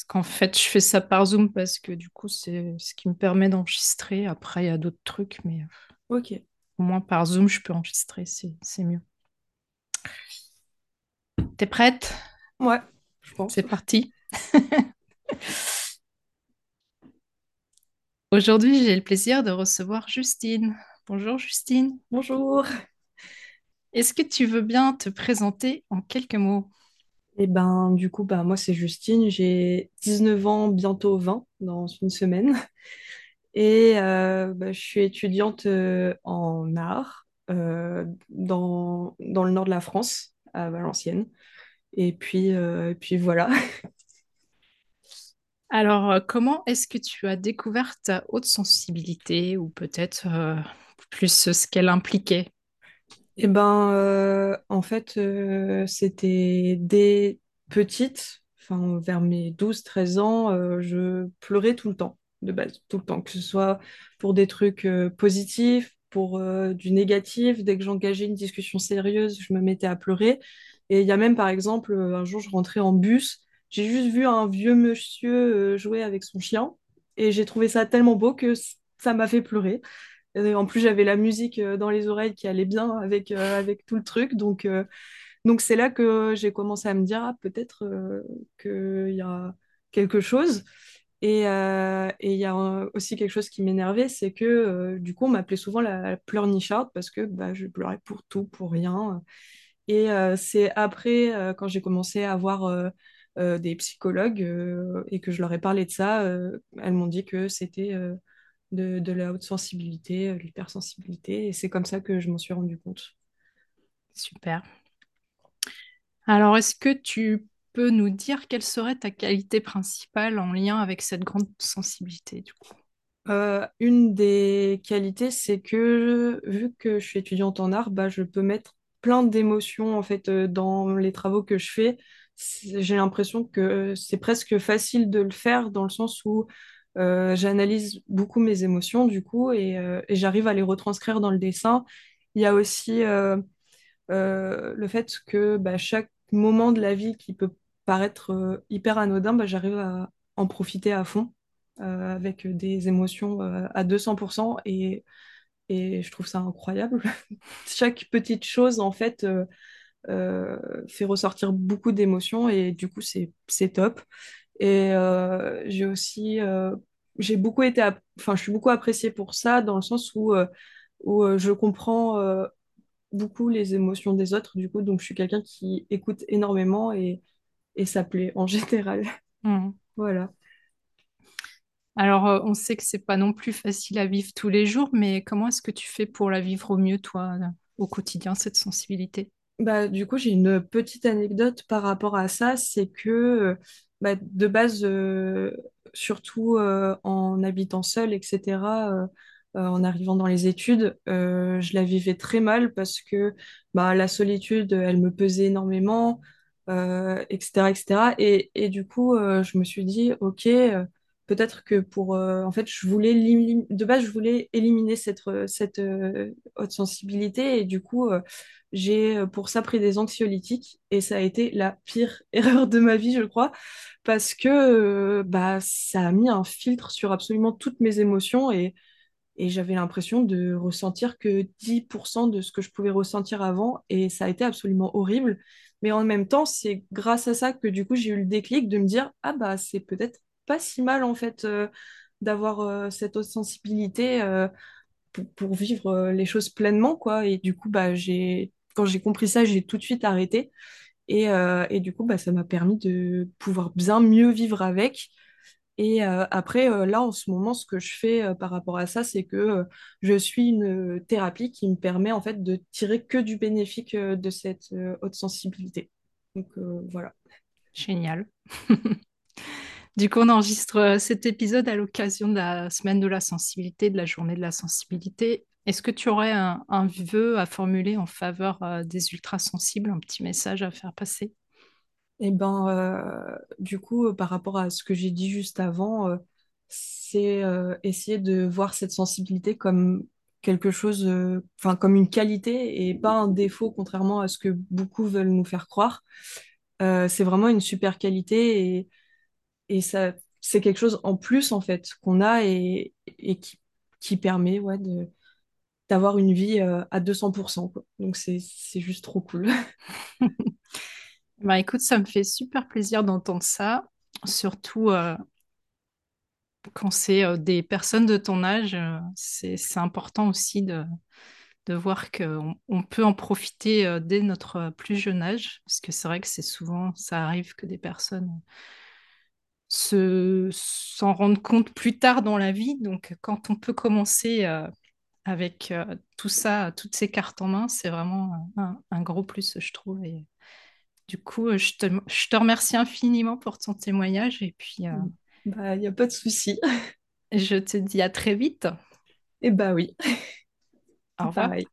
Parce qu'en fait, je fais ça par Zoom parce que du coup, c'est ce qui me permet d'enregistrer. Après, il y a d'autres trucs, mais Ok. au moins par Zoom, je peux enregistrer, c'est mieux. T'es prête? Ouais, je pense. C'est parti. Aujourd'hui, j'ai le plaisir de recevoir Justine. Bonjour Justine. Bonjour. Est-ce que tu veux bien te présenter en quelques mots? Et ben, du coup, bah, moi, c'est Justine. J'ai 19 ans, bientôt 20 dans une semaine. Et euh, bah, je suis étudiante euh, en art euh, dans, dans le nord de la France, à Valenciennes. Et puis, et puis voilà. Alors, comment est-ce que tu as découvert ta haute sensibilité ou peut-être plus ce qu'elle impliquait? Et ben, euh, en fait, euh, c'était dès petite, enfin, vers mes douze treize ans, euh, je pleurais tout le temps, de base, tout le temps, que ce soit pour des trucs positifs, pour du négatif. Dès que j'engageais une discussion sérieuse, je me mettais à pleurer. Et il y a même, par exemple, un jour, je rentrais en bus, j'ai juste vu un vieux monsieur jouer avec son chien, et j'ai trouvé ça tellement beau que ça m'a fait pleurer. Et en plus, j'avais la musique euh, dans les oreilles qui allait bien avec, euh, avec tout le truc. Donc, euh, donc c'est là que j'ai commencé à me dire, ah, peut-être euh, qu'il y a quelque chose. Et euh, il y a euh, aussi quelque chose qui m'énervait, c'est que euh, du coup, on m'appelait souvent la pleurnicharde parce que bah, je pleurais pour tout, pour rien. Et euh, c'est après, euh, quand j'ai commencé à voir euh, euh, des psychologues euh, et que je leur ai parlé de ça, euh, elles m'ont dit que c'était euh, de, de la haute sensibilité, euh, l'hypersensibilité. Et c'est comme ça que je m'en suis rendu compte. Super. Alors, est-ce que tu peux nous dire quelle serait ta qualité principale en lien avec cette grande sensibilité, du coup? Euh, une des qualités, c'est que vu que je suis étudiante en art, bah, je peux mettre plein d'émotions en fait euh, dans les travaux que je fais. J'ai l'impression que c'est presque facile de le faire dans le sens où euh, j'analyse beaucoup mes émotions du coup et, euh, et j'arrive à les retranscrire dans le dessin. Il y a aussi euh, le fait que bah, chaque moment de la vie qui peut paraître hyper anodin, bah, j'arrive à en profiter à fond avec des émotions à 200% et, je trouve ça incroyable. Chaque petite chose, en fait, fait ressortir beaucoup d'émotions et du coup, c'est top. Et euh, j'ai aussi, euh, j'ai beaucoup été, enfin, je suis beaucoup appréciée pour ça dans le sens où, euh, où je comprends beaucoup les émotions des autres, du coup, donc je suis quelqu'un qui écoute énormément et, et ça plaît en général. Hmm. Voilà. Alors, on sait que c'est pas non plus facile à vivre tous les jours, mais comment est-ce que tu fais pour la vivre au mieux, toi, au quotidien, cette sensibilité? Bah, du coup, j'ai une petite anecdote par rapport à ça, c'est que bah, de base, euh, surtout euh, en habitant seule, etc., euh, en arrivant dans les études, je la vivais très mal parce que bah, la solitude, elle me pesait énormément, etc., etc. Et, et du coup, je me suis dit, ok, peut-être que pour... euh, en fait, je voulais, de base, je voulais éliminer cette, cette euh, haute sensibilité et du coup... euh, j'ai euh, pour ça pris des anxiolytiques et ça a été la pire erreur de ma vie, je crois, parce que euh, bah, ça a mis un filtre sur absolument toutes mes émotions et, et j'avais l'impression de ressentir que 10% de ce que je pouvais ressentir avant et ça a été absolument horrible. Mais en même temps, c'est grâce à ça que du coup j'ai eu le déclic de me dire, ah bah c'est peut-être pas si mal en fait euh, d'avoir euh, cette haute sensibilité. euh, pour, vivre les choses pleinement, quoi. Et du coup, bah, j'ai, quand j'ai compris ça, j'ai tout de suite arrêté. Et, et du coup, bah, ça m'a permis de pouvoir bien mieux vivre avec. Et après, là, en ce moment, ce que je fais par rapport à ça, c'est que je suis une thérapie qui me permet en fait de tirer que du bénéfique de cette haute sensibilité. Donc voilà. Génial. Du coup, on enregistre euh, cet épisode à l'occasion de la semaine de la sensibilité, de la journée de la sensibilité. Est-ce que tu aurais un, un vœu à formuler en faveur euh, des ultrasensibles, un petit message à faire passer? Et ben, euh, du coup, par rapport à ce que j'ai dit juste avant, c'est essayer de voir cette sensibilité comme quelque chose, enfin, comme une qualité et pas un défaut, contrairement à ce que beaucoup veulent nous faire croire. C'est vraiment une super qualité et, et ça, c'est quelque chose en plus, en fait, qu'on a et, et qui, qui permet ouais, d'avoir une vie euh, à 200%, quoi. Donc, c'est, c'est juste trop cool. Bah, écoute, ça me fait super plaisir d'entendre ça, surtout euh, quand c'est euh, des personnes de ton âge. c'est, c'est important aussi de, de voir qu'on on peut en profiter dès notre plus jeune âge, parce que c'est vrai que c'est souvent, ça arrive que des personnes se, s'en rendent compte plus tard dans la vie. Donc, quand on peut commencer euh, avec euh, tout ça, toutes ces cartes en main, c'est vraiment un, un gros plus, je trouve. Et du coup, euh, je te, je te remercie infiniment pour ton témoignage et puis euh, Bah, il n'y a pas de souci. je te dis à très vite. Et bah oui, Au revoir. pareil.